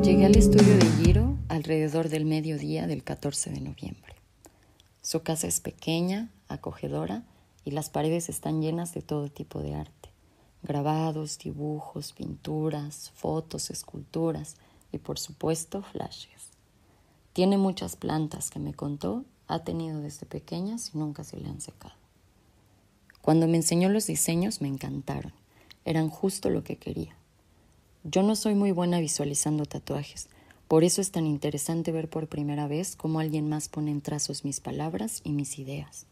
Llegué al estudio de Giro alrededor del mediodía del 14 de noviembre. Su casa es pequeña, acogedora y las paredes están llenas de todo tipo de arte. Grabados, dibujos, pinturas, fotos, esculturas y por supuesto flashes. Tiene muchas plantas que me contó, ha tenido desde pequeñas y nunca se le han secado. Cuando me enseñó los diseños me encantaron, eran justo lo que quería. Yo no soy muy buena visualizando tatuajes, por eso es tan interesante ver por primera vez cómo alguien más pone en trazos mis palabras y mis ideas.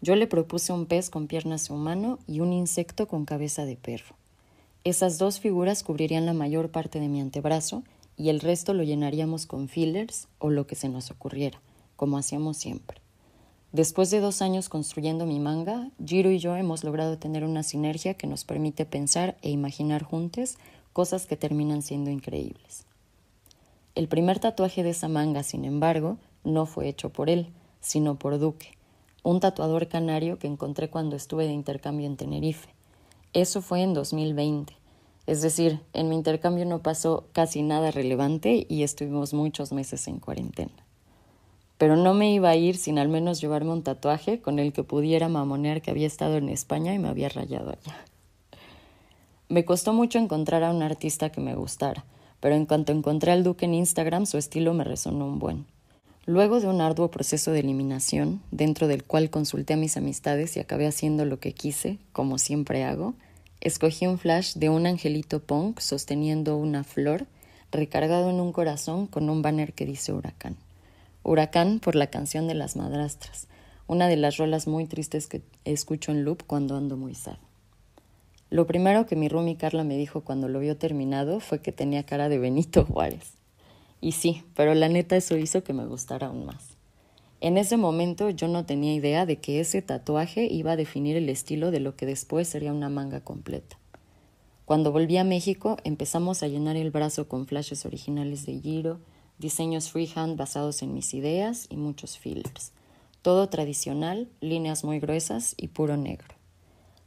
Yo le propuse un pez con piernas de humano y un insecto con cabeza de perro. Esas dos figuras cubrirían la mayor parte de mi antebrazo y el resto lo llenaríamos con fillers o lo que se nos ocurriera, como hacíamos siempre. Después de dos años construyendo mi manga, Jiro y yo hemos logrado tener una sinergia que nos permite pensar e imaginar juntos cosas que terminan siendo increíbles. El primer tatuaje de esa manga, sin embargo, no fue hecho por él, sino por Duque, un tatuador canario que encontré cuando estuve de intercambio en Tenerife. Eso fue en 2020. Es decir, en mi intercambio no pasó casi nada relevante y estuvimos muchos meses en cuarentena. Pero no me iba a ir sin al menos llevarme un tatuaje con el que pudiera mamonear que había estado en España y me había rayado allá. Me costó mucho encontrar a un artista que me gustara, pero en cuanto encontré al Duque en Instagram, su estilo me resonó un buen. Luego de un arduo proceso de eliminación, dentro del cual consulté a mis amistades y acabé haciendo lo que quise, como siempre hago, escogí un flash de un angelito punk sosteniendo una flor recargado en un corazón con un banner que dice Huracán. Huracán por la canción de las madrastras, una de las rolas muy tristes que escucho en loop cuando ando muy sad. Lo primero que mi roomie Carla me dijo cuando lo vio terminado fue que tenía cara de Benito Juárez. Y sí, pero la neta eso hizo que me gustara aún más. En ese momento yo no tenía idea de que ese tatuaje iba a definir el estilo de lo que después sería una manga completa. Cuando volví a México empezamos a llenar el brazo con flashes originales de Giro, diseños freehand basados en mis ideas y muchos fillers. Todo tradicional, líneas muy gruesas y puro negro.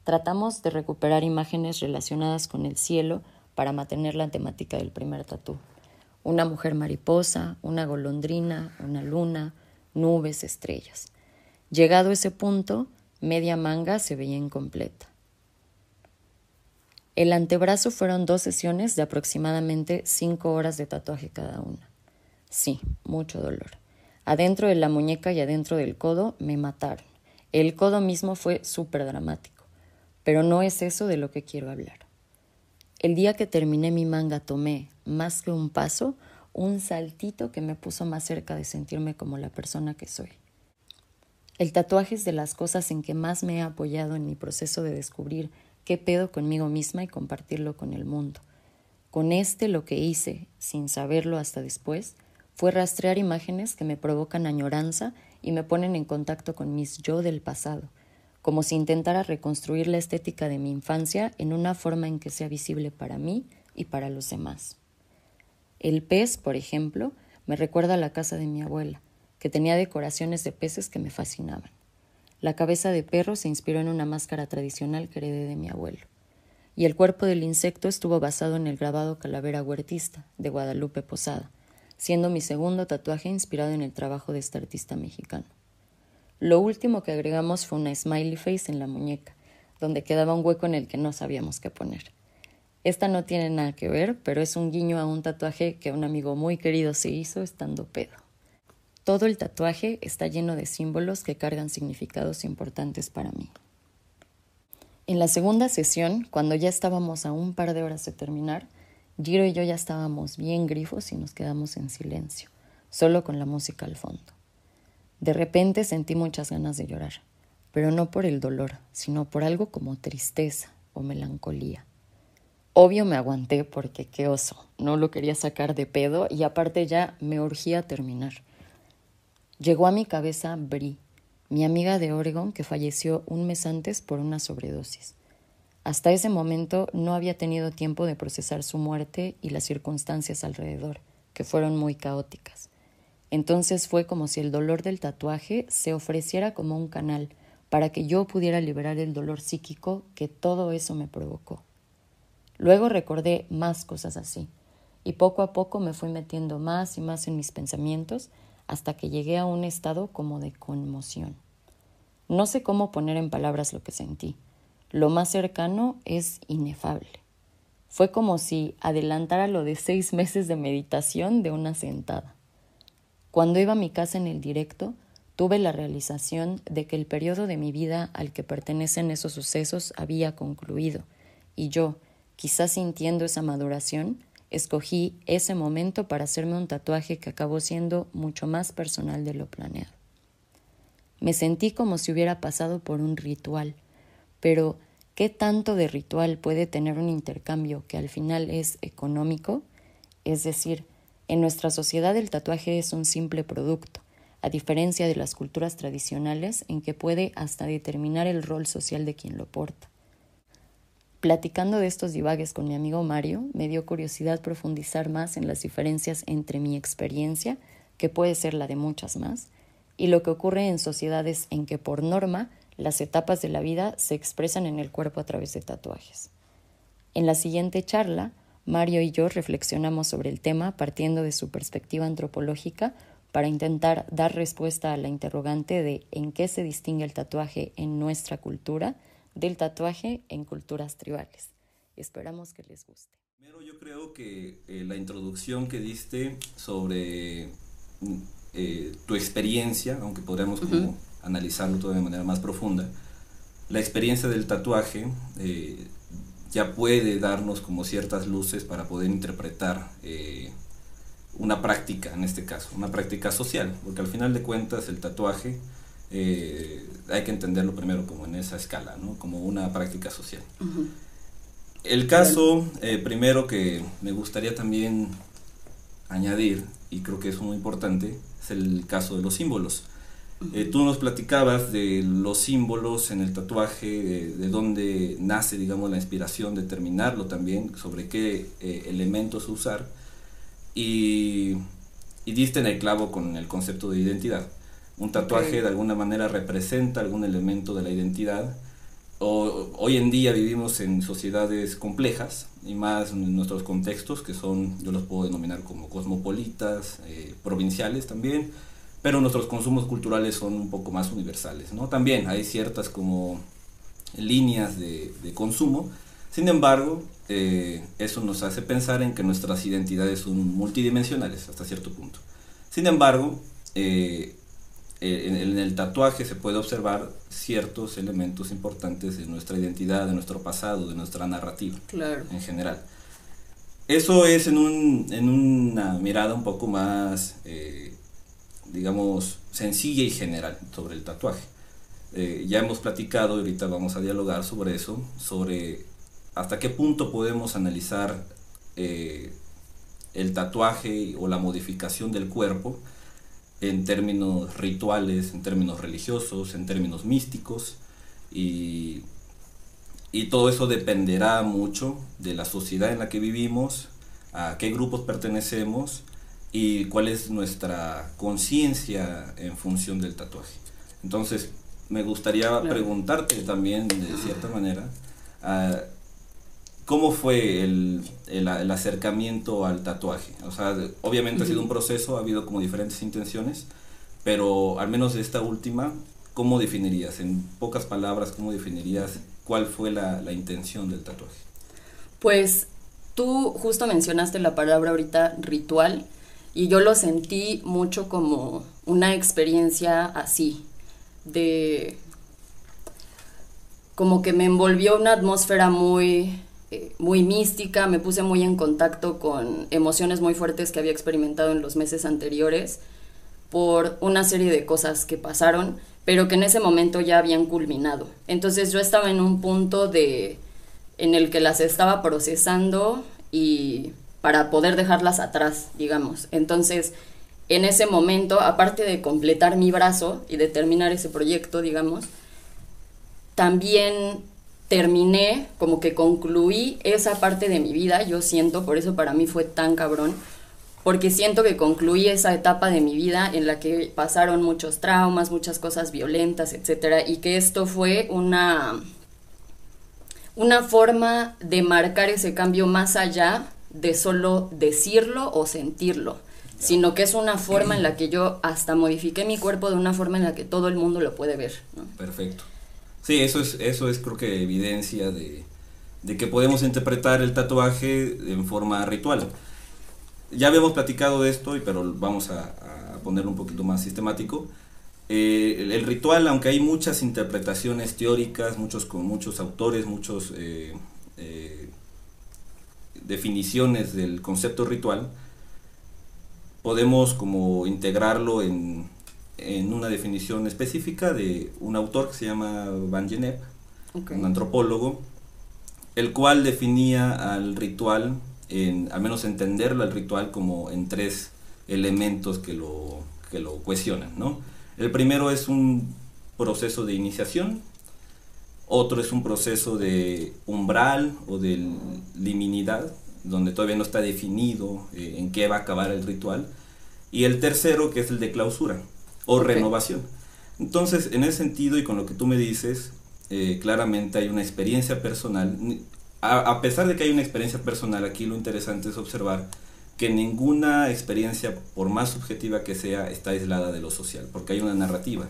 Tratamos de recuperar imágenes relacionadas con el cielo para mantener la temática del primer tatú una mujer mariposa, una golondrina, una luna, nubes, estrellas. Llegado ese punto, media manga se veía incompleta. El antebrazo fueron dos sesiones de aproximadamente cinco horas de tatuaje cada una. Sí, mucho dolor. Adentro de la muñeca y adentro del codo me mataron. El codo mismo fue súper dramático, pero no es eso de lo que quiero hablar. El día que terminé mi manga tomé, más que un paso, un saltito que me puso más cerca de sentirme como la persona que soy. El tatuaje es de las cosas en que más me he apoyado en mi proceso de descubrir qué pedo conmigo misma y compartirlo con el mundo. Con este lo que hice, sin saberlo hasta después, fue rastrear imágenes que me provocan añoranza y me ponen en contacto con mis yo del pasado, como si intentara reconstruir la estética de mi infancia en una forma en que sea visible para mí y para los demás. El pez, por ejemplo, me recuerda a la casa de mi abuela, que tenía decoraciones de peces que me fascinaban. La cabeza de perro se inspiró en una máscara tradicional que heredé de mi abuelo. Y el cuerpo del insecto estuvo basado en el grabado Calavera Huertista de Guadalupe Posada, siendo mi segundo tatuaje inspirado en el trabajo de este artista mexicano. Lo último que agregamos fue una smiley face en la muñeca, donde quedaba un hueco en el que no sabíamos qué poner. Esta no tiene nada que ver, pero es un guiño a un tatuaje que un amigo muy querido se hizo estando pedo. Todo el tatuaje está lleno de símbolos que cargan significados importantes para mí. En la segunda sesión, cuando ya estábamos a un par de horas de terminar, Giro y yo ya estábamos bien grifos y nos quedamos en silencio, solo con la música al fondo. De repente sentí muchas ganas de llorar, pero no por el dolor, sino por algo como tristeza o melancolía. Obvio me aguanté porque qué oso, no lo quería sacar de pedo y aparte ya me urgía terminar. Llegó a mi cabeza Brie, mi amiga de Oregon que falleció un mes antes por una sobredosis. Hasta ese momento no había tenido tiempo de procesar su muerte y las circunstancias alrededor, que fueron muy caóticas. Entonces fue como si el dolor del tatuaje se ofreciera como un canal para que yo pudiera liberar el dolor psíquico que todo eso me provocó. Luego recordé más cosas así, y poco a poco me fui metiendo más y más en mis pensamientos hasta que llegué a un estado como de conmoción. No sé cómo poner en palabras lo que sentí. Lo más cercano es inefable. Fue como si adelantara lo de seis meses de meditación de una sentada. Cuando iba a mi casa en el directo, tuve la realización de que el periodo de mi vida al que pertenecen esos sucesos había concluido, y yo, quizás sintiendo esa maduración, escogí ese momento para hacerme un tatuaje que acabó siendo mucho más personal de lo planeado. Me sentí como si hubiera pasado por un ritual, pero ¿qué tanto de ritual puede tener un intercambio que al final es económico? Es decir, en nuestra sociedad el tatuaje es un simple producto, a diferencia de las culturas tradicionales en que puede hasta determinar el rol social de quien lo porta. Platicando de estos divagues con mi amigo Mario, me dio curiosidad profundizar más en las diferencias entre mi experiencia, que puede ser la de muchas más, y lo que ocurre en sociedades en que por norma las etapas de la vida se expresan en el cuerpo a través de tatuajes. En la siguiente charla, Mario y yo reflexionamos sobre el tema partiendo de su perspectiva antropológica para intentar dar respuesta a la interrogante de en qué se distingue el tatuaje en nuestra cultura del tatuaje en culturas tribales. Esperamos que les guste. Primero yo creo que eh, la introducción que diste sobre mm, eh, tu experiencia, aunque podríamos analizarlo todo de manera más profunda, la experiencia del tatuaje eh, ya puede darnos como ciertas luces para poder interpretar una práctica, en este caso, una práctica social, porque al final de cuentas el tatuaje eh, hay que entenderlo primero como en esa escala, ¿no? como una práctica social. El caso eh, primero que me gustaría también añadir, y creo que es muy importante, es el caso de los símbolos. Eh, tú nos platicabas de los símbolos en el tatuaje, de, dónde nace, digamos, la inspiración, determinarlo también, sobre qué elementos usar y, diste en el clavo con el concepto de identidad. Un tatuaje de alguna manera representa algún elemento de la identidad. O, hoy en día vivimos en sociedades complejas y más en nuestros contextos que son, yo los puedo denominar como cosmopolitas, eh, provinciales también, pero nuestros consumos culturales son un poco más universales. ¿no? También hay ciertas como líneas de, de consumo, sin embargo, eh, eso nos hace pensar en que nuestras identidades son multidimensionales hasta cierto punto. Sin embargo, eh, eh, en, el tatuaje se puede observar ciertos elementos importantes de nuestra identidad, de nuestro pasado, de nuestra narrativa en general. Eso es en, una mirada un poco más, digamos, sencilla y general sobre el tatuaje. ya hemos platicado y ahorita vamos a dialogar sobre eso, sobre hasta qué punto podemos analizar eh, el tatuaje o la modificación del cuerpo en términos rituales, en términos religiosos, en términos místicos y, y todo eso dependerá mucho de la sociedad en la que vivimos, a qué grupos pertenecemos y cuál es nuestra conciencia en función del tatuaje. Entonces, me gustaría preguntarte también, de cierta manera, ¿Cómo fue el, el, acercamiento al tatuaje? O sea, obviamente ha sido un proceso, ha habido como diferentes intenciones, pero al menos esta última, ¿cómo definirías? En pocas palabras, ¿cómo definirías cuál fue la, la intención del tatuaje? Pues tú justo mencionaste la palabra ahorita ritual y yo lo sentí mucho como una experiencia así, de como que me envolvió una atmósfera muy muy mística, me puse muy en contacto con emociones muy fuertes que había experimentado en los meses anteriores por una serie de cosas que pasaron, pero que en ese momento ya habían culminado. Entonces yo estaba en un punto de en el que las estaba procesando y para poder dejarlas atrás, digamos. Entonces, en ese momento, aparte de completar mi brazo y de terminar ese proyecto, digamos, también terminé, como que concluí esa parte de mi vida, yo siento, por eso para mí fue tan cabrón, porque siento que concluí esa etapa de mi vida en la que pasaron muchos traumas, muchas cosas violentas, etcétera, y que esto fue una una forma de marcar ese cambio más allá de solo decirlo o sentirlo, sino que es una forma en la que yo hasta modifiqué mi cuerpo de una forma en la que todo el mundo lo puede ver. Perfecto. Sí, eso es, eso es creo que evidencia de, de que podemos interpretar el tatuaje en forma ritual. Ya habíamos platicado de esto, pero vamos a, a ponerlo un poquito más sistemático. Eh, el, ritual, aunque hay muchas interpretaciones teóricas, muchos con muchos autores, muchos eh, eh, definiciones del concepto ritual, podemos como integrarlo en, en, una definición específica de un autor que se llama Van Genep, un antropólogo, el cual definía al ritual, en, al menos entenderlo al ritual como en tres elementos que lo, que lo cuestionan, ¿no? El primero es un proceso de iniciación, otro es un proceso de umbral o de liminidad, donde todavía no está definido eh, en qué va a acabar el ritual, y el tercero que es el de clausura o renovación. Entonces, en ese sentido y con lo que tú me dices, eh, claramente hay una experiencia personal. a pesar de que hay una experiencia personal, aquí lo interesante es observar que ninguna experiencia, por más subjetiva que sea, está aislada de lo social, porque hay una narrativa.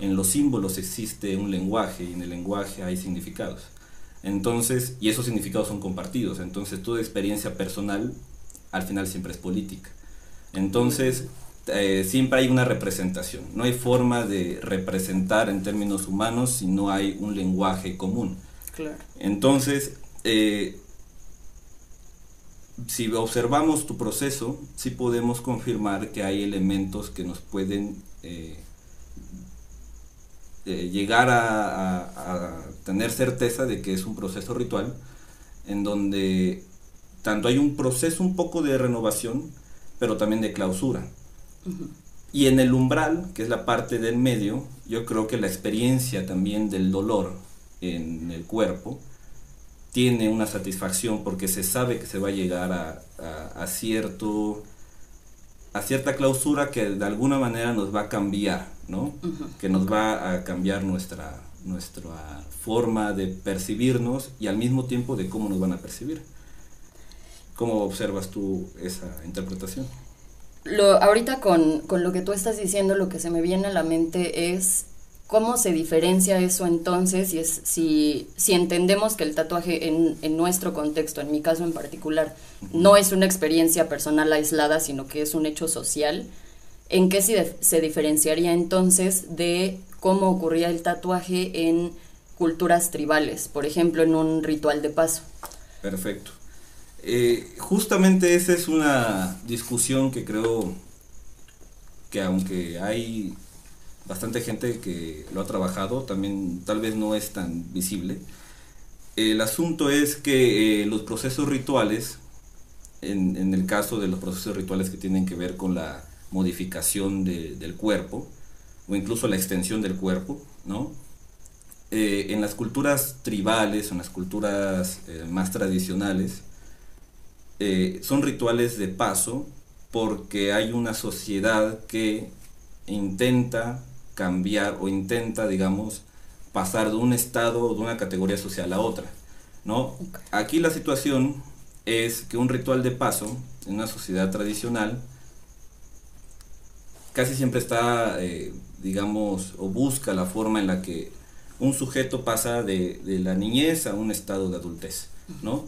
En los símbolos existe un lenguaje y en el lenguaje hay significados. Entonces, y esos significados son compartidos. Entonces, toda experiencia personal al final siempre es política. Entonces, eh, siempre hay una representación. No hay forma de representar en términos humanos si no hay un lenguaje común. Entonces, eh, si observamos tu proceso, sí podemos confirmar que hay elementos que nos pueden eh, eh, llegar a, tener certeza de que es un proceso ritual, en donde tanto hay un proceso un poco de renovación, pero también de clausura. Y en el umbral, que es la parte del medio, yo creo que la experiencia también del dolor en el cuerpo, tiene una satisfacción porque se sabe que se va a llegar a, cierto a cierta clausura que de alguna manera nos va a cambiar, ¿no? Que nos va a cambiar nuestra, nuestra forma de percibirnos y al mismo tiempo de cómo nos van a percibir. ¿Cómo observas tú esa interpretación? Lo, ahorita con, con lo que tú estás diciendo, lo que se me viene a la mente es ¿Cómo se diferencia eso entonces si, es, si, si entendemos que el tatuaje en, en, nuestro contexto, en mi caso en particular, no es una experiencia personal aislada, sino que es un hecho social? ¿En qué se, se diferenciaría entonces de cómo ocurría el tatuaje en culturas tribales, por ejemplo, en un ritual de paso? Perfecto. Eh, justamente esa es una discusión que creo que aunque hay bastante gente que lo ha trabajado, también tal vez no es tan visible. El asunto es que eh, los procesos rituales, en, el caso de los procesos rituales que tienen que ver con la modificación de, del cuerpo, o incluso la extensión del cuerpo, ¿no? Eh, en las culturas tribales, en las culturas eh, más tradicionales, son rituales de paso porque hay una sociedad que intenta cambiar o intenta, digamos, pasar de un estado, de una categoría social a otra. ¿no? Aquí la situación es que un ritual de paso en una sociedad tradicional casi siempre está, eh, digamos, o busca la forma en la que un sujeto pasa de, de, la niñez a un estado de adultez, ¿no?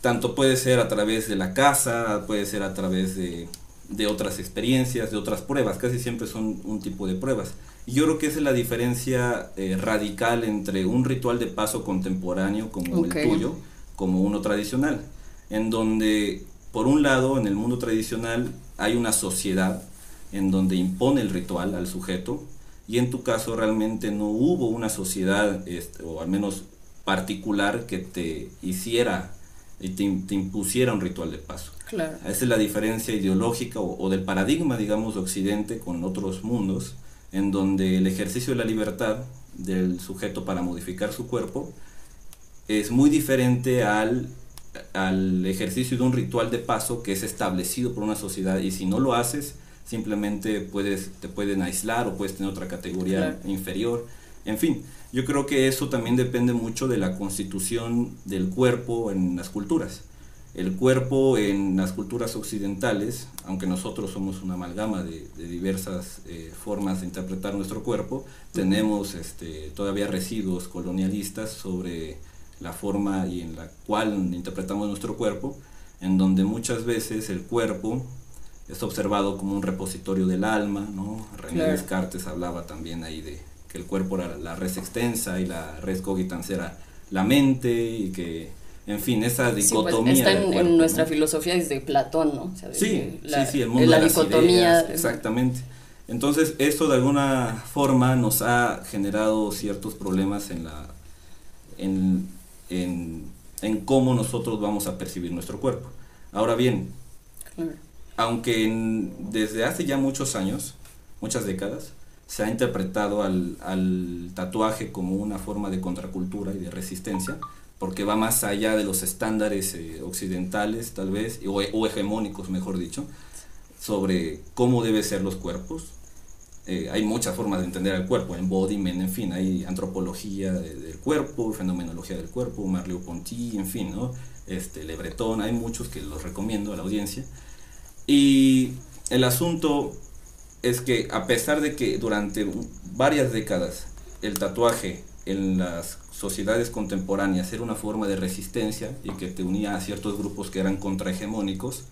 Tanto puede ser a través de la casa, puede ser a través de de otras experiencias, de otras pruebas, casi siempre son un tipo de pruebas. Y yo creo que esa es la diferencia eh, radical entre un ritual de paso contemporáneo como el tuyo, como uno tradicional, en donde, por un lado, en el mundo tradicional hay una sociedad en donde impone el ritual al sujeto, y en tu caso realmente no hubo una sociedad, este, o al menos particular, que te hiciera y te, impusiera un ritual de paso. Claro. Esa es la diferencia ideológica o, del paradigma, digamos, de Occidente con otros mundos, en donde el ejercicio de la libertad del sujeto para modificar su cuerpo es muy diferente al, al ejercicio de un ritual de paso que es establecido por una sociedad y si no lo haces, simplemente puedes, te pueden aislar o puedes tener otra categoría inferior. En fin, yo creo que eso también depende mucho de la constitución del cuerpo en las culturas. El cuerpo en las culturas occidentales, aunque nosotros somos una amalgama de, diversas eh, formas de interpretar nuestro cuerpo, tenemos este, todavía residuos colonialistas sobre la forma y en la cual interpretamos nuestro cuerpo, en donde muchas veces el cuerpo es observado como un repositorio del alma, ¿no? René Descartes hablaba también ahí de que el cuerpo era la res extensa y la res cogitans era la mente y que, en fin, esa pues, dicotomía. está en, nuestra filosofía desde Platón, ¿no? sí, sí, sí, el mundo de las dicotomía. exactamente. Entonces, esto de alguna forma nos ha generado ciertos problemas en la en, en, en cómo nosotros vamos a percibir nuestro cuerpo. Ahora bien, aunque desde hace ya muchos años, muchas décadas, se ha interpretado al, al, tatuaje como una forma de contracultura y de resistencia, porque va más allá de los estándares eh, occidentales, tal vez, o, o, hegemónicos, mejor dicho, sobre cómo deben ser los cuerpos. Eh, hay muchas formas de entender al cuerpo, embodiment, en fin, hay antropología del cuerpo, fenomenología del cuerpo, Marleau-Ponty, en fin, ¿no? este, Le Breton, hay muchos que los recomiendo a la audiencia y el asunto es que a pesar de que durante varias décadas el tatuaje en las sociedades contemporáneas era una forma de resistencia y que te unía a ciertos grupos que eran contrahegemónicos,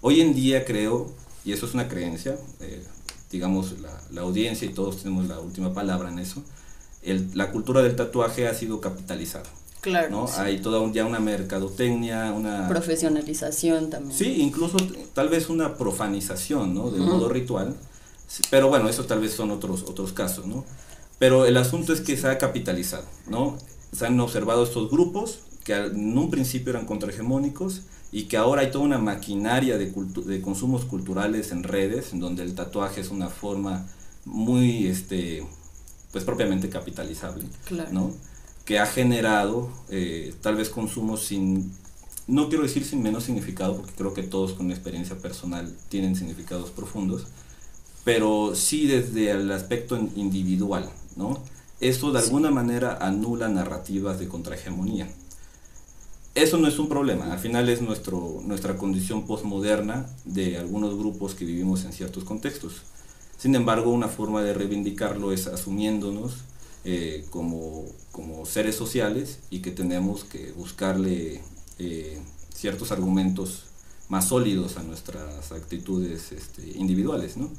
hoy en día creo, y eso es una creencia, eh, digamos la, la, audiencia y todos tenemos la última palabra en eso, el, la cultura del tatuaje ha sido capitalizada. Claro. ¿no? Hay toda un, ya una mercadotecnia, una... Profesionalización también. Sí, incluso tal vez una profanización, ¿no? Del modo ritual. Pero bueno, eso tal vez son otros, otros casos, ¿no? Pero el asunto es que se ha capitalizado, ¿no? Se han observado estos grupos que en un principio eran contrahegemónicos y que ahora hay toda una maquinaria de, de consumos culturales en redes, en donde el tatuaje es una forma muy, este, pues propiamente capitalizable, claro. ¿no? que ha generado eh, tal vez consumos sin, no quiero decir sin menos significado, porque creo que todos con experiencia personal tienen significados profundos, pero sí desde el aspecto individual, ¿no? Eso de alguna manera anula narrativas de contrahegemonía. Eso no es un problema, al final es nuestro, nuestra condición postmoderna de algunos grupos que vivimos en ciertos contextos. Sin embargo, una forma de reivindicarlo es asumiéndonos eh, como, como, seres sociales y que tenemos que buscarle eh, ciertos argumentos más sólidos a nuestras actitudes este, individuales, ¿no?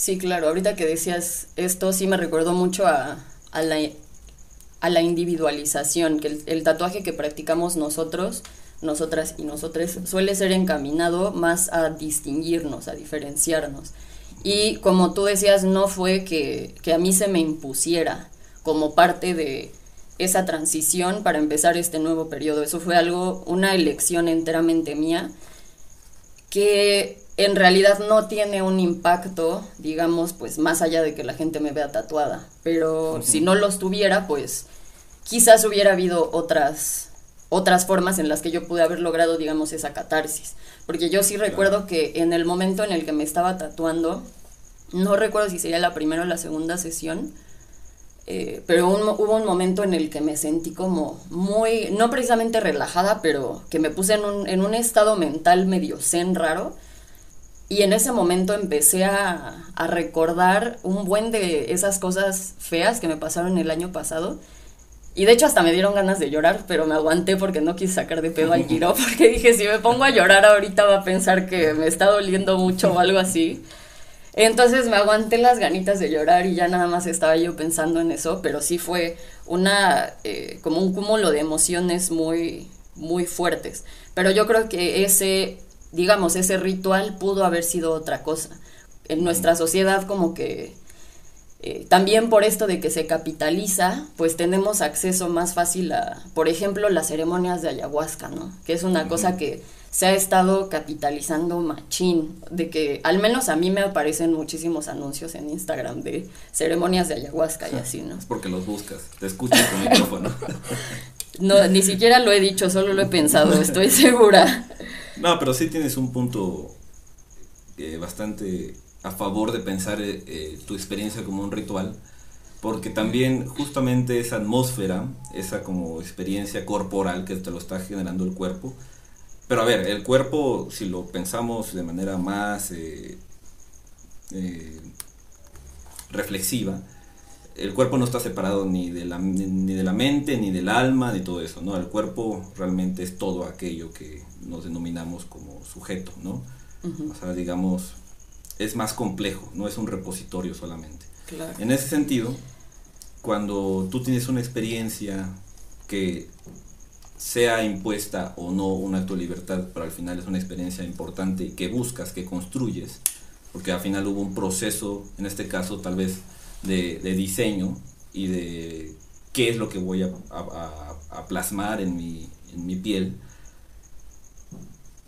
Sí, claro, ahorita que decías esto sí me recuerdo mucho a, la, individualización, que el, tatuaje que practicamos nosotros, nosotras y nosotros, suele ser encaminado más a distinguirnos, a diferenciarnos. Y como tú decías, no fue que, a mí se me impusiera como parte de esa transición para empezar este nuevo periodo. Eso fue algo, una elección enteramente mía, que en realidad no tiene un impacto, digamos, pues más allá de que la gente me vea tatuada. Pero si no los tuviera, pues quizás hubiera habido otras, otras formas en las que yo pude haber logrado, digamos, esa catarsis. Porque yo sí recuerdo que en el momento en el que me estaba tatuando, no recuerdo si sería la primera o la segunda sesión, eh, pero hubo un momento en el que me sentí como muy, no precisamente relajada, pero que me puse en un, en un estado mental medio zen raro. Y en ese momento empecé a, a, recordar un buen de esas cosas feas que me pasaron el año pasado y de hecho hasta me dieron ganas de llorar, pero me aguanté porque no quise sacar de pedo al Giro, porque dije, si me pongo a llorar ahorita va a pensar que me está doliendo mucho o algo así. Entonces me aguanté las ganitas de llorar y ya nada más estaba yo pensando en eso, pero sí fue una, eh, como un cúmulo de emociones muy, muy fuertes. Pero yo creo que ese, digamos, ese ritual pudo haber sido otra cosa. En nuestra sociedad como que eh, también por esto de que se capitaliza, pues tenemos acceso más fácil a, por ejemplo, las ceremonias de ayahuasca, ¿no? Que es una cosa que se ha estado capitalizando machín, de que al menos a mí me aparecen muchísimos anuncios en Instagram de ceremonias de ayahuasca y así, ¿no? Es porque los buscas, te escuchas con el micrófono. No, ni siquiera lo he dicho, solo lo he pensado, estoy segura. No, pero sí tienes un punto eh, bastante a favor de pensar eh, eh, tu experiencia como un ritual, porque también justamente esa atmósfera, esa como experiencia corporal que te lo está generando el cuerpo, pero a ver, el cuerpo, si lo pensamos de manera más reflexiva, el cuerpo no está separado ni de, la, ni de la mente, ni del alma, ni todo eso, ¿no? El cuerpo realmente es todo aquello que nos denominamos como sujeto, ¿no? O sea, digamos, es más complejo, no es un repositorio solamente. En ese sentido, cuando tú tienes una experiencia que sea impuesta o no un acto de libertad, pero al final es una experiencia importante que buscas, que construyes, porque al final hubo un proceso, en este caso tal vez de, diseño y de qué es lo que voy a, plasmar en mi, en mi, piel,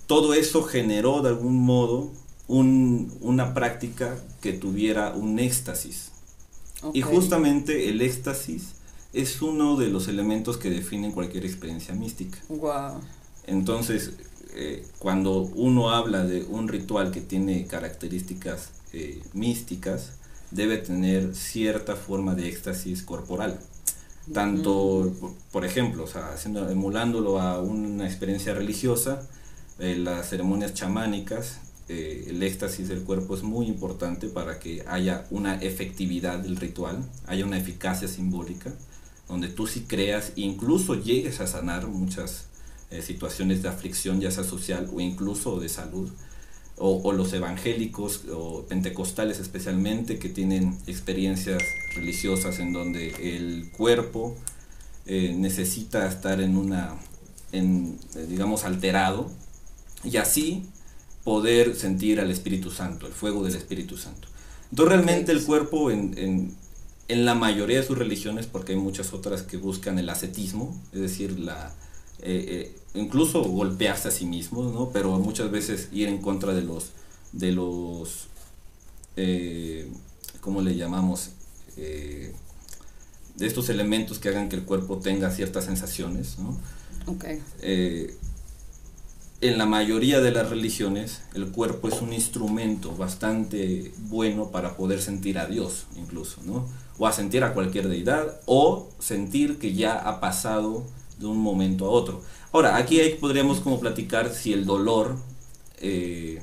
todo eso generó de algún modo un, una práctica que tuviera un éxtasis. Y justamente el éxtasis es uno de los elementos que definen cualquier experiencia mística. Entonces, eh, cuando uno habla de un ritual que tiene características eh, místicas, debe tener cierta forma de éxtasis corporal. Tanto, por, ejemplo, o sea, haciendo, emulándolo a una experiencia religiosa, eh, las ceremonias chamánicas, el éxtasis del cuerpo es muy importante para que haya una efectividad del ritual, haya una eficacia simbólica, donde tú sí creas, incluso llegues a sanar muchas eh, situaciones de aflicción, ya sea social o incluso de salud, o, los evangélicos o pentecostales especialmente que tienen experiencias religiosas en donde el cuerpo eh, necesita estar en una, en, eh, digamos, alterado y así poder sentir al Espíritu Santo, el fuego del Espíritu Santo. Entonces realmente el cuerpo en, en, en la mayoría de sus religiones, porque hay muchas otras que buscan el ascetismo, es decir, la, eh, eh, incluso golpearse a sí mismos, ¿no? Pero muchas veces ir en contra de los, de los, eh, ¿cómo le llamamos? de estos elementos que hagan que el cuerpo tenga ciertas sensaciones, ¿no? en la mayoría de las religiones, el cuerpo es un instrumento bastante bueno para poder sentir a Dios, incluso, ¿no? O a sentir a cualquier deidad, o sentir que ya ha pasado de un momento a otro. Ahora, aquí podríamos como platicar si el dolor eh,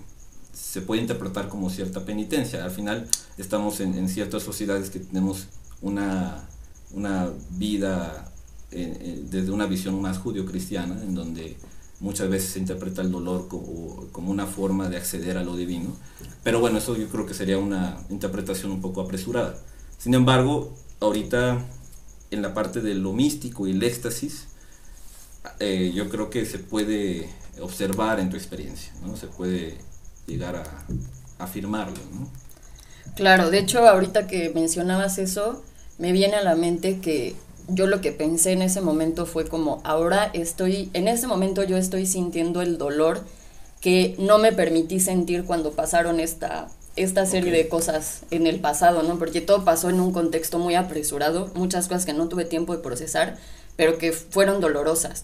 se puede interpretar como cierta penitencia. Al final estamos en, ciertas sociedades que tenemos una, una vida eh, eh, desde una visión más judio-cristiana, en donde muchas veces se interpreta el dolor como, como, una forma de acceder a lo divino. Pero bueno, eso yo creo que sería una interpretación un poco apresurada. Sin embargo, ahorita en la parte de lo místico y el éxtasis, eh, yo creo que se puede observar en tu experiencia, ¿no? Se puede llegar a afirmarlo, ¿no? Claro, de hecho, ahorita que mencionabas eso, me viene a la mente que yo lo que pensé en ese momento fue como, ahora estoy, en ese momento yo estoy sintiendo el dolor que no me permití sentir cuando pasaron esta, esta serie de cosas en el pasado, ¿no? Porque todo pasó en un contexto muy apresurado, muchas cosas que no tuve tiempo de procesar, pero que fueron dolorosas.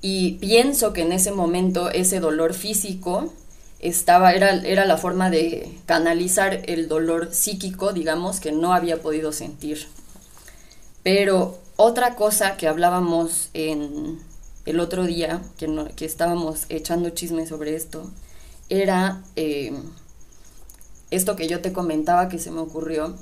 Y pienso que en ese momento ese dolor físico estaba, era, era la forma de canalizar el dolor psíquico, digamos, que no había podido sentir. Pero otra cosa que hablábamos en el otro día, que, que estábamos echando chisme sobre esto, era eh, esto que yo te comentaba que se me ocurrió,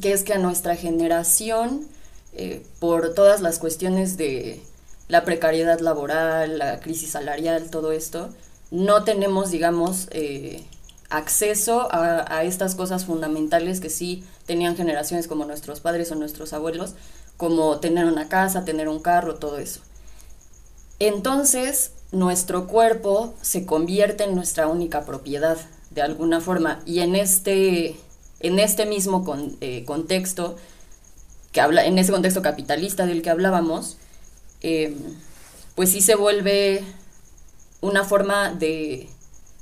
que es que a nuestra generación eh, por todas las cuestiones de la precariedad laboral, la crisis salarial, todo esto, no tenemos, digamos, eh, acceso a, estas cosas fundamentales que sí tenían generaciones como nuestros padres o nuestros abuelos, como tener una casa, tener un carro, todo eso. Entonces, nuestro cuerpo se convierte en nuestra única propiedad, de alguna forma, y en este, en este mismo eh, contexto, que habla, en ese contexto capitalista del que hablábamos, eh, pues sí se vuelve una forma de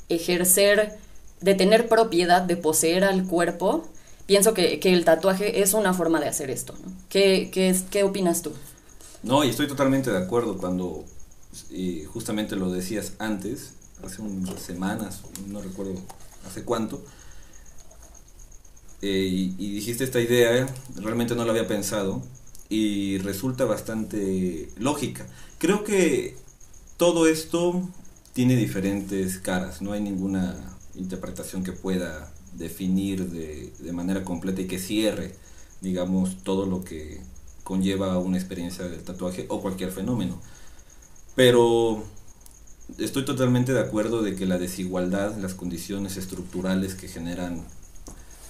ejercer, de tener propiedad, de poseer al cuerpo. Pienso que, el tatuaje es una forma de hacer esto. ¿Qué, qué, ¿Qué opinas tú? No, y estoy totalmente de acuerdo cuando justamente lo decías antes, hace unas semanas, no recuerdo hace cuánto, eh, y, dijiste esta idea, realmente no la había pensado, y resulta bastante lógica. Creo que todo esto tiene diferentes caras, no hay ninguna interpretación que pueda definir de, de manera completa y que cierre, digamos, todo lo que conlleva una experiencia del tatuaje o cualquier fenómeno. Pero estoy totalmente de acuerdo de que la desigualdad, las condiciones estructurales que generan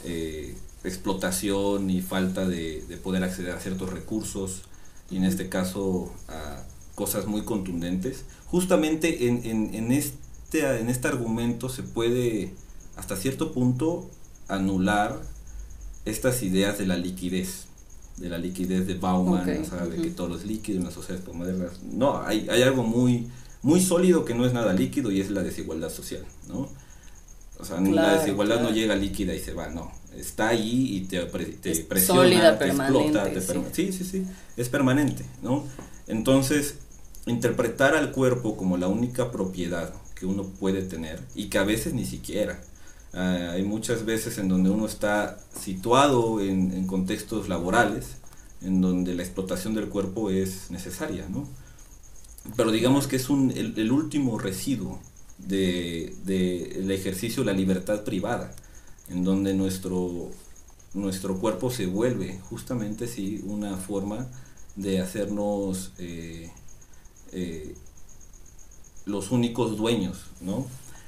eh, explotación y falta de, poder acceder a ciertos recursos, y en este caso a cosas muy contundentes, justamente en, en, este, en este argumento se puede hasta cierto punto anular estas ideas de la liquidez de la liquidez de Bauman, o sea, de que todo es líquido en las sociedades modernas. No, hay, hay algo muy, muy sólido que no es nada líquido y es la desigualdad social, ¿no? O sea, la desigualdad no llega líquida y se va, no. Está ahí y te, te presiona, te explota, te sí. sí, sí, es permanente, ¿no? Entonces, interpretar al cuerpo como la única propiedad que uno puede tener y que a veces ni siquiera, Ah, hay muchas veces en donde uno está situado en, contextos laborales, en donde la explotación del cuerpo es necesaria, ¿no? Pero digamos que es un, el, último residuo del de, ejercicio de la libertad privada, en donde nuestro, nuestro cuerpo se vuelve justamente sí, una forma de hacernos eh, eh, los únicos dueños, ¿no?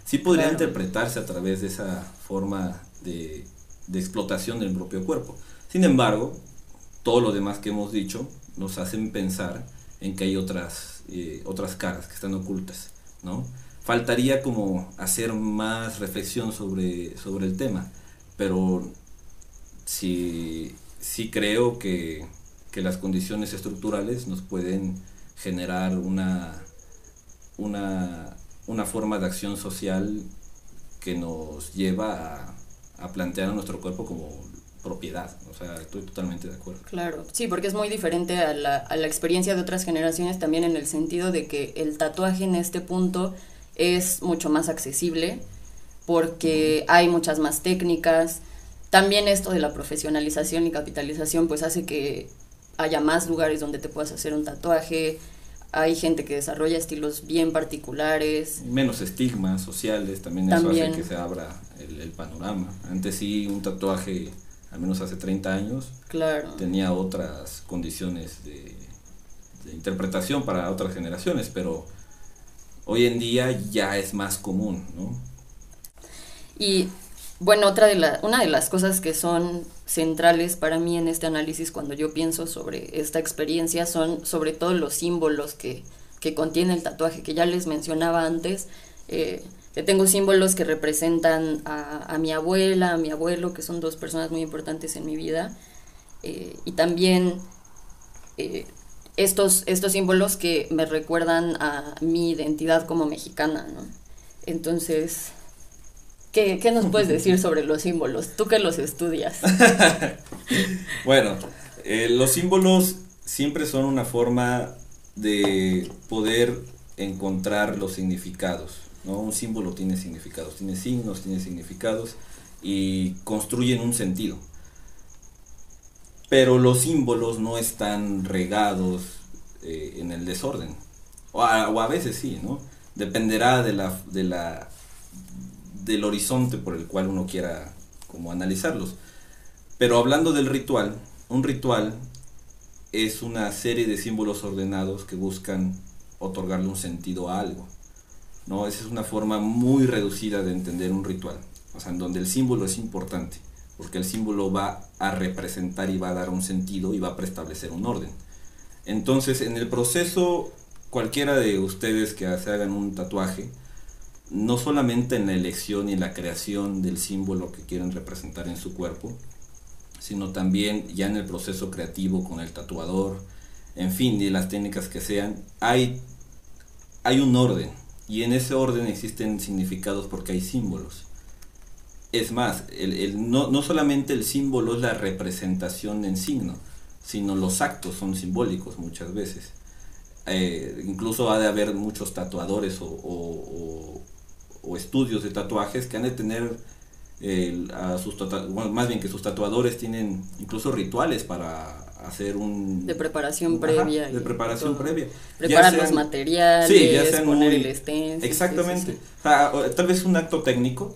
sí podría interpretarse a través de esa forma de, explotación del propio cuerpo. Sin embargo, todo lo demás que hemos dicho nos hacen pensar en que hay otras, eh, otras caras que están ocultas, ¿no? Faltaría como hacer más reflexión sobre, sobre el tema, pero sí, sí creo que, que las condiciones estructurales nos pueden generar una, una una forma de acción social que nos lleva a, plantear a nuestro cuerpo como propiedad. O sea, estoy totalmente de acuerdo. Claro, sí, porque es muy diferente a la, a la experiencia de otras generaciones también en el sentido de que el tatuaje en este punto es mucho más accesible porque hay muchas más técnicas. También esto de la profesionalización y capitalización pues hace que haya más lugares donde te puedas hacer un tatuaje, hay gente que desarrolla estilos bien particulares. Menos estigmas sociales, también, eso hace que se abra el, panorama. Antes sí, un tatuaje, al menos hace 30 años, claro. tenía otras condiciones de, interpretación para otras generaciones, pero hoy en día ya es más común, ¿no? Y bueno, otra de la, una de las cosas que son centrales para mí en este análisis cuando yo pienso sobre esta experiencia son sobre todo los símbolos que, que contiene el tatuaje, que ya les mencionaba antes, eh, tengo símbolos que representan a, mi abuela, a mi abuelo, que son dos personas muy importantes en mi vida, eh, y también eh, estos, estos símbolos que me recuerdan a mi identidad como mexicana, ¿no? Entonces, ¿Qué, nos puedes decir sobre los símbolos? Tú que los estudias. bueno, eh, los símbolos siempre son una forma de poder encontrar los significados. ¿no? Un símbolo tiene significados, tiene signos, tiene significados y construyen un sentido. Pero los símbolos no están regados eh, en el desorden. O a, veces sí, ¿no? Dependerá de la, de la del horizonte por el cual uno quiera como analizarlos. Pero hablando del ritual, un ritual es una serie de símbolos ordenados que buscan otorgarle un sentido a algo. ¿no? Esa es una forma muy reducida de entender un ritual, o sea, en donde el símbolo es importante, porque el símbolo va a representar y va a dar un sentido y va a preestablecer un orden. Entonces, en el proceso, cualquiera de ustedes que se hagan un tatuaje, no solamente en la elección y en la creación del símbolo que quieren representar en su cuerpo, sino también ya en el proceso creativo con el tatuador, en fin, y las técnicas que sean, hay, hay un orden, y en ese orden existen significados porque hay símbolos. Es más, el, no, no solamente el símbolo es la representación en signo, sino los actos son simbólicos muchas veces. Eh, incluso ha de haber muchos tatuadores o, estudios de tatuajes que han de tener a sus más bien que sus tatuadores tienen incluso rituales para hacer un de preparación previa de preparación previa. Preparar los materiales sí, ya poner el exactamente. tal vez un acto técnico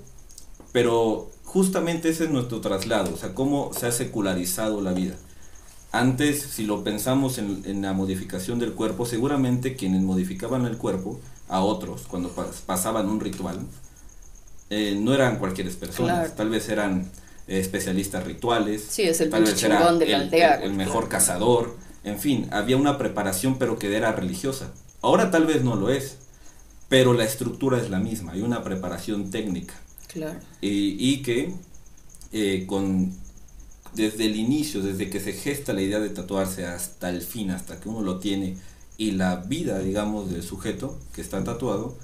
pero justamente ese es nuestro traslado o sea cómo se ha secularizado la vida antes, si lo pensamos en, la modificación del cuerpo, seguramente quienes modificaban el cuerpo a otros cuando pasaban un ritual, eh, no eran cualquier personas, tal vez eran eh, especialistas rituales, sí, es el tal vez era el, mejor cazador, en fin, había una preparación pero que era religiosa. Ahora tal vez no lo es, pero la estructura es la misma, hay una preparación técnica. Claro. Y, que eh, con desde el inicio, desde que se gesta la idea de tatuarse hasta el fin, hasta que uno lo tiene, y la vida, digamos, del sujeto que está tatuado,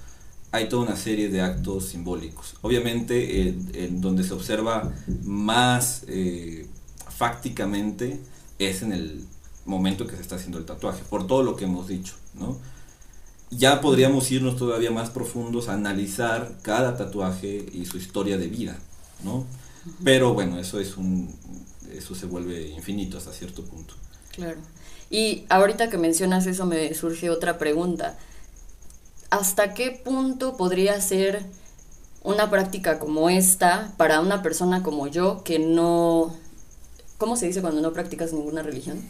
hay toda una serie de actos simbólicos. Obviamente, en donde se observa más eh, fácticamente es en el momento que se está haciendo el tatuaje, por todo lo que hemos dicho, ¿no? Ya podríamos irnos todavía más profundos a analizar cada tatuaje y su historia de vida, ¿no? Pero bueno, eso es un, eso se vuelve infinito hasta cierto punto. Claro. Y ahorita que mencionas eso me surge otra pregunta. ¿Hasta qué punto podría ser una práctica como esta para una persona como yo que no... ¿Cómo se dice cuando no practicas ninguna religión?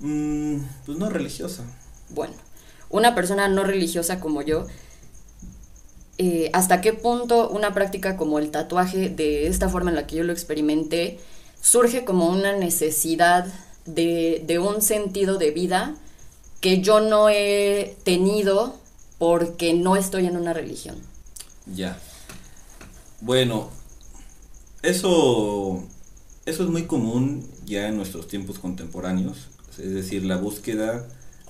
Mm, pues no religiosa. Bueno, una persona no religiosa como yo, eh, ¿hasta qué punto una práctica como el tatuaje, de esta forma en la que yo lo experimenté, surge como una necesidad de, un sentido de vida que yo no he tenido porque no estoy en una religión. Ya. Bueno, eso, eso es muy común ya en nuestros tiempos contemporáneos, es decir, la búsqueda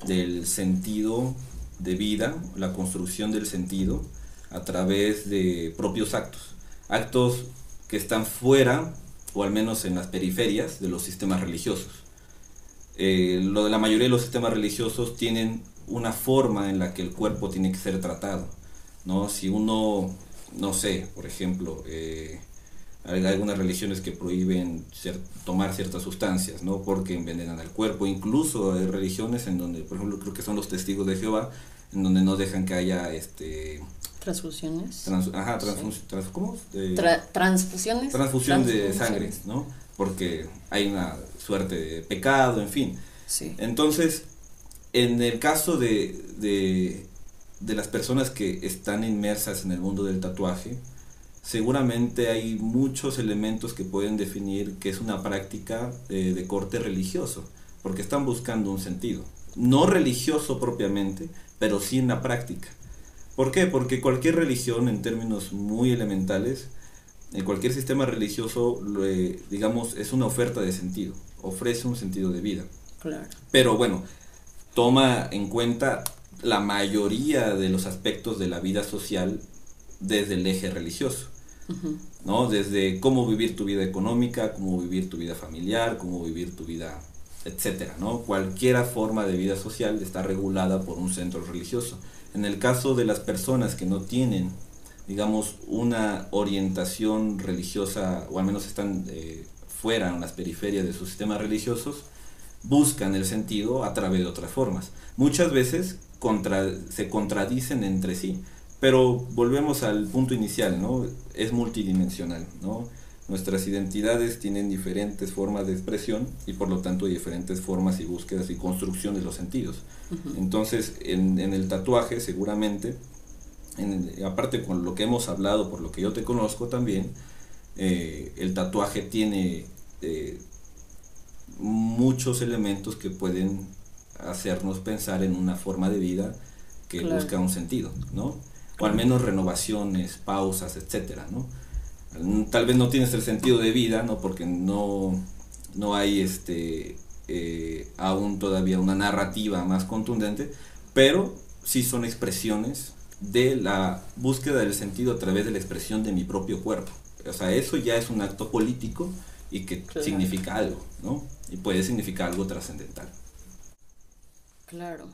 del sentido de vida, la construcción del sentido a través de propios actos, actos que están fuera o al menos en las periferias de los sistemas religiosos. Eh, lo de la mayoría de los sistemas religiosos tienen una forma en la que el cuerpo tiene que ser tratado. ¿no? Si uno, no sé, por ejemplo, eh, hay algunas religiones que prohíben tomar ciertas sustancias, ¿no? Porque envenenan al cuerpo. Incluso hay religiones en donde, por ejemplo, creo que son los testigos de Jehová, en donde no dejan que haya este Transfusiones. ajá, ¿cómo? transfusiones. Transfusión de sangre, ¿no? Porque hay una suerte de pecado, en fin. Sí. Entonces, en el caso de, de, de, las personas que están inmersas en el mundo del tatuaje, seguramente hay muchos elementos que pueden definir que es una práctica de, de corte religioso, porque están buscando un sentido. No religioso propiamente, pero sí en la práctica. ¿Por qué? Porque cualquier religión, en términos muy elementales, en cualquier sistema religioso, digamos, es una oferta de sentido, ofrece un sentido de vida. Claro. Pero bueno, toma en cuenta la mayoría de los aspectos de la vida social desde el eje religioso. ¿No? Desde cómo vivir tu vida económica, cómo vivir tu vida familiar, cómo vivir tu vida, etcétera, ¿no? Cualquier forma de vida social está regulada por un centro religioso. En el caso de las personas que no tienen, digamos, una orientación religiosa, o al menos están eh, fuera, en las periferias de sus sistemas religiosos, buscan el sentido a través de otras formas. Muchas veces se contradicen entre sí, pero volvemos al punto inicial, ¿no? Es multidimensional, ¿no? Nuestras identidades tienen diferentes formas de expresión y por lo tanto diferentes formas y búsquedas y construcción de los sentidos. Entonces, en, el tatuaje seguramente, aparte con lo que hemos hablado, por lo que yo te conozco también, eh, el tatuaje tiene eh, muchos elementos que pueden hacernos pensar en una forma de vida que busca un sentido, ¿no? O al menos renovaciones, pausas, etcétera, ¿no? tal vez no tienes el sentido de vida, ¿no? Porque no, no hay este, eh, aún todavía una narrativa más contundente, pero sí son expresiones de la búsqueda del sentido a través de la expresión de mi propio cuerpo. O sea, eso ya es un acto político y que significa algo, ¿no? y puede significar algo trascendental. Claro.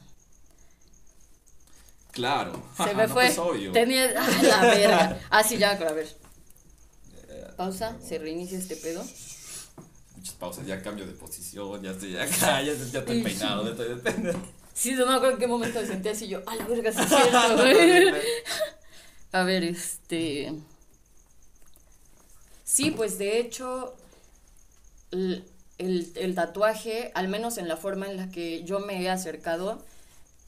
Claro. Se me fue. Pues, Tenía. Ah, la verga. Ah, sí, ya, a ver. Pausa, se reinicia este pedo. Muchas pausas, ya cambio de posición, ya estoy acá, ya, ya estoy peinado, ya estoy Sí, no me acuerdo en qué momento me senté así yo, a la verga, sí es cierto, güey. A ver, este. Sí, pues de hecho, el, el, tatuaje, al menos en la forma en la que yo me he acercado,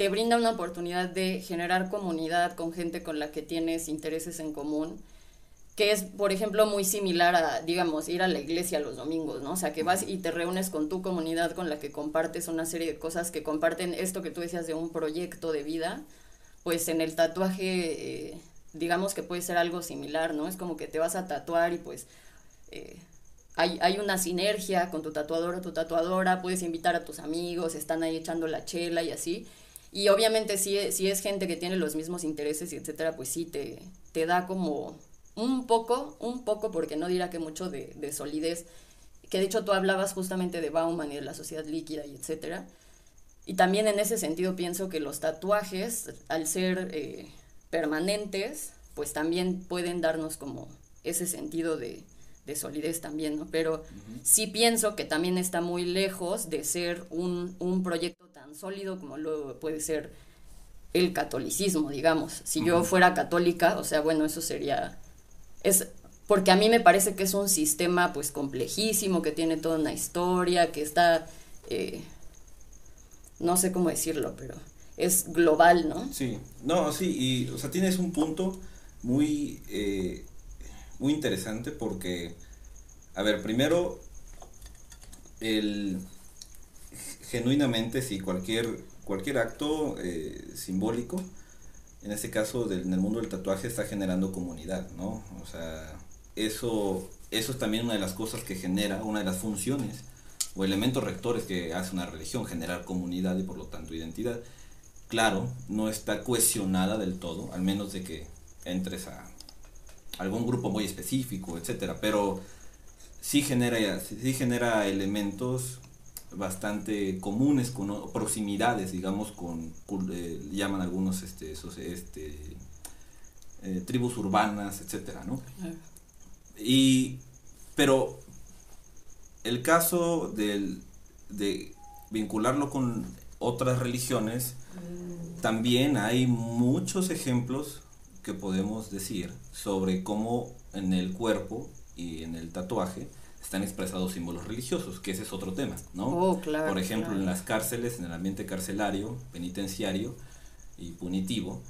te brinda una oportunidad de generar comunidad con gente con la que tienes intereses en común que es, por ejemplo, muy similar a, digamos, ir a la iglesia los domingos, ¿no? O sea, que vas y te reúnes con tu comunidad con la que compartes una serie de cosas que comparten esto que tú decías de un proyecto de vida, pues en el tatuaje, eh, digamos que puede ser algo similar, ¿no? Es como que te vas a tatuar y pues... Eh, hay, hay, una sinergia con tu tatuador o tu tatuadora, puedes invitar a tus amigos, están ahí echando la chela y así. Y obviamente si, si es gente que tiene los mismos intereses y etcétera, pues sí te, te da como un poco, un poco, porque no dirá que mucho de, de, solidez, que de hecho tú hablabas justamente de Bauman y de la sociedad líquida y etcétera. Y también en ese sentido pienso que los tatuajes, al ser eh, permanentes, pues también pueden darnos como ese sentido de, de solidez también, ¿no? Pero sí pienso que también está muy lejos de ser un, un proyecto tan sólido como lo puede ser el catolicismo, digamos. Si yo fuera católica, o sea, bueno, eso sería es porque a mí me parece que es un sistema pues complejísimo, que tiene toda una historia, que está, eh, no sé cómo decirlo, pero es global, ¿no? Sí, no, sí, y o sea, tienes un punto muy, eh, muy interesante porque, a ver, primero, el, genuinamente, si cualquier, cualquier acto eh, simbólico, en este caso en el mundo del tatuaje está generando comunidad, ¿no? O sea, eso, eso es también una de las cosas que genera, una de las funciones o elementos rectores que hace una religión, generar comunidad y por lo tanto identidad. Claro, no está cohesionada del todo, al menos de que entres a algún grupo muy específico, etcétera, pero sí genera, sí genera elementos bastante comunes, con proximidades, digamos, con, eh, llaman algunos este, esos, este, eh, tribus urbanas, etcétera, ¿no? Y, pero el caso del, de vincularlo con otras religiones, mm. también hay muchos ejemplos que podemos decir sobre cómo en el cuerpo y en el tatuaje están expresados símbolos religiosos, que ese es otro tema, ¿no? Oh, claro, Por ejemplo, en las cárceles, en el ambiente carcelario, penitenciario y punitivo,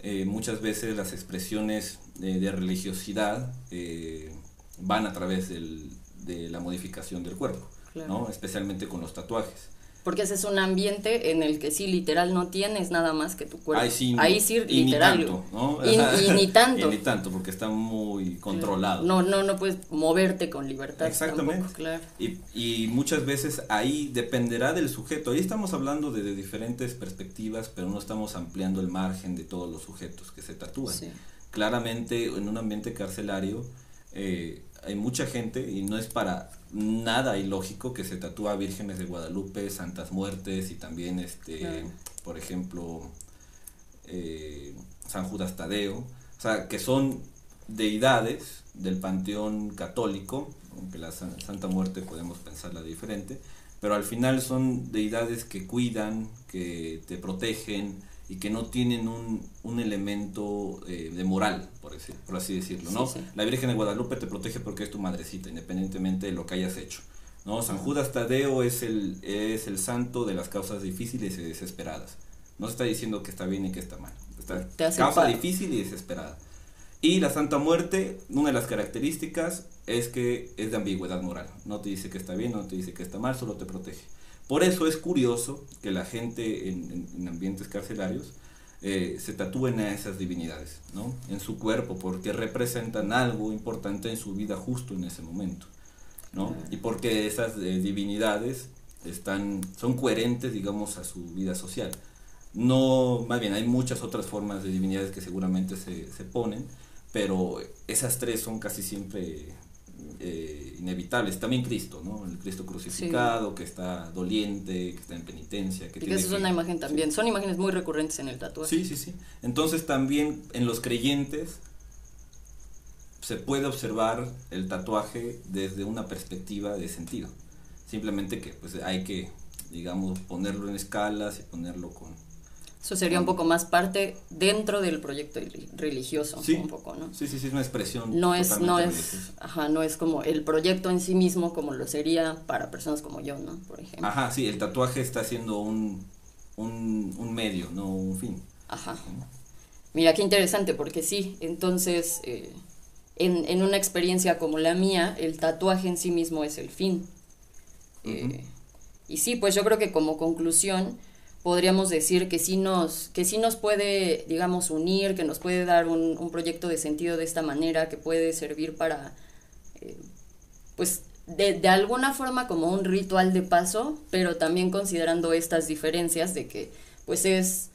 eh, muchas veces las expresiones de religiosidad eh, van a través del, de la modificación del cuerpo, ¿no? Especialmente con los tatuajes. Porque ese es un ambiente en el que sí, literal, no tienes nada más que tu cuerpo. Ahí sí, Ahí sí literal. Ni tanto, ¿no? Y, ni tanto. y ni tanto, porque está muy controlado. No, no, no puedes moverte con libertad. Exactamente. claro. y, y muchas veces ahí dependerá del sujeto. Ahí estamos hablando de, diferentes perspectivas, pero no estamos ampliando el margen de todos los sujetos que se tatúan. Claramente, en un ambiente carcelario, eh, hay mucha gente, y no es para nada ilógico que se tatúa vírgenes de Guadalupe, Santas Muertes y también, este, por ejemplo, eh, San Judas Tadeo, o sea, que son deidades del panteón católico, aunque la Santa Muerte podemos pensarla diferente, pero al final son deidades que cuidan, que te protegen, y que no tienen un, un elemento eh, de moral, por, así, por así decirlo, ¿no? La Virgen de Guadalupe te protege porque es tu madrecita, independientemente de lo que hayas hecho, ¿no? San Judas Tadeo es el, es el santo de las causas difíciles y desesperadas. No se está diciendo que está bien y que está mal. Está causa difícil y desesperada. Y la Santa Muerte, una de las características es que es de ambigüedad moral. No te dice que está bien, no te dice que está mal, solo te protege. Por eso es curioso que la gente en, ambientes carcelarios eh, se tatúen a esas divinidades, ¿no? En su cuerpo, porque representan algo importante en su vida justo en ese momento, ¿no? Y porque esas eh, divinidades están, son coherentes, digamos, a su vida social. No, más bien, hay muchas otras formas de divinidades que seguramente se, se ponen, pero esas tres son casi siempre eh, inevitables. También Cristo, ¿no? El Cristo crucificado, que está doliente, que está en penitencia. Que y que eso es una imagen también. Son imágenes muy recurrentes en el tatuaje. Sí, sí, sí. Entonces también en los creyentes se puede observar el tatuaje desde una perspectiva de sentido. Simplemente que pues hay que, digamos, ponerlo en escalas y ponerlo con eso sería un poco más parte dentro del proyecto religioso, sí, un poco, ¿no? Sí, sí, sí, es una expresión. No es, no es, ajá, no es como el proyecto en sí mismo como lo sería para personas como yo, ¿no? Por ejemplo. Ajá, sí, el tatuaje está siendo un, un, un medio, no un fin. Ajá. Mira, qué interesante, porque sí, entonces, eh, en, en, una experiencia como la mía, el tatuaje en sí mismo es el fin. Eh, y sí, pues yo creo que como conclusión, podríamos decir que sí nos, que sí nos puede, digamos, unir, que nos puede dar un, un proyecto de sentido de esta manera, que puede servir para, eh, pues, de, de, alguna forma como un ritual de paso, pero también considerando estas diferencias de que, pues, es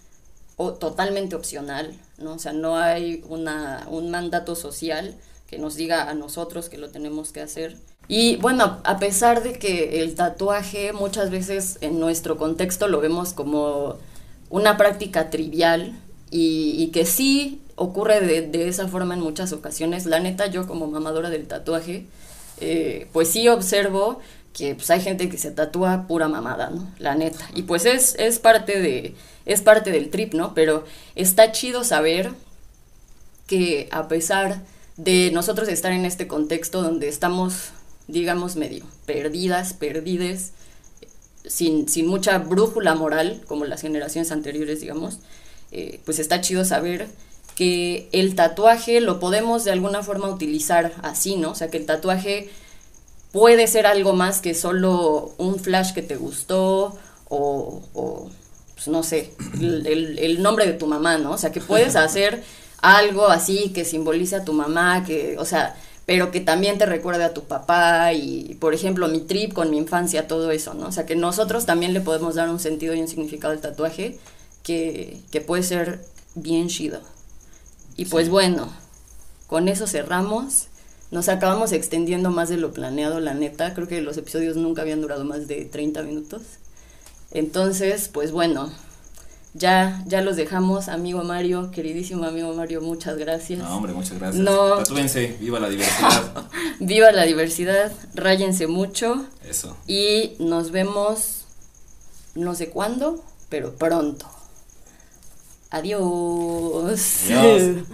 totalmente opcional, ¿no? O sea, no hay una, un mandato social que nos diga a nosotros que lo tenemos que hacer y bueno, a pesar de que el tatuaje muchas veces en nuestro contexto lo vemos como una práctica trivial y, que sí ocurre de, esa forma en muchas ocasiones, la neta yo como mamadora del tatuaje, eh, pues sí observo que pues, hay gente que se tatúa pura mamada, ¿no? La neta. Y pues es, es, parte de, es parte del trip, ¿no? Pero está chido saber que a pesar de nosotros estar en este contexto donde estamos digamos, medio perdidas, perdides, sin, sin mucha brújula moral, como las generaciones anteriores, digamos, eh, pues está chido saber que el tatuaje lo podemos de alguna forma utilizar así, ¿no? O sea, que el tatuaje puede ser algo más que solo un flash que te gustó o, o pues no sé, el, el, nombre de tu mamá, ¿no? O sea, que puedes hacer algo así que simbolice a tu mamá, que, o sea, pero que también te recuerde a tu papá y, por ejemplo, mi trip con mi infancia, todo eso, ¿no? O sea, que nosotros también le podemos dar un sentido y un significado al tatuaje que, que puede ser bien chido. Y pues bueno, con eso cerramos. Nos acabamos extendiendo más de lo planeado, la neta. Creo que los episodios nunca habían durado más de 30 minutos. Entonces, pues bueno, ya, ya los dejamos, amigo Mario, queridísimo amigo Mario, muchas gracias. No, hombre, muchas gracias. No. Tatúense, viva la diversidad. viva la diversidad, ráyense mucho. Eso. Y nos vemos, no sé cuándo, pero pronto. Adiós. Adiós.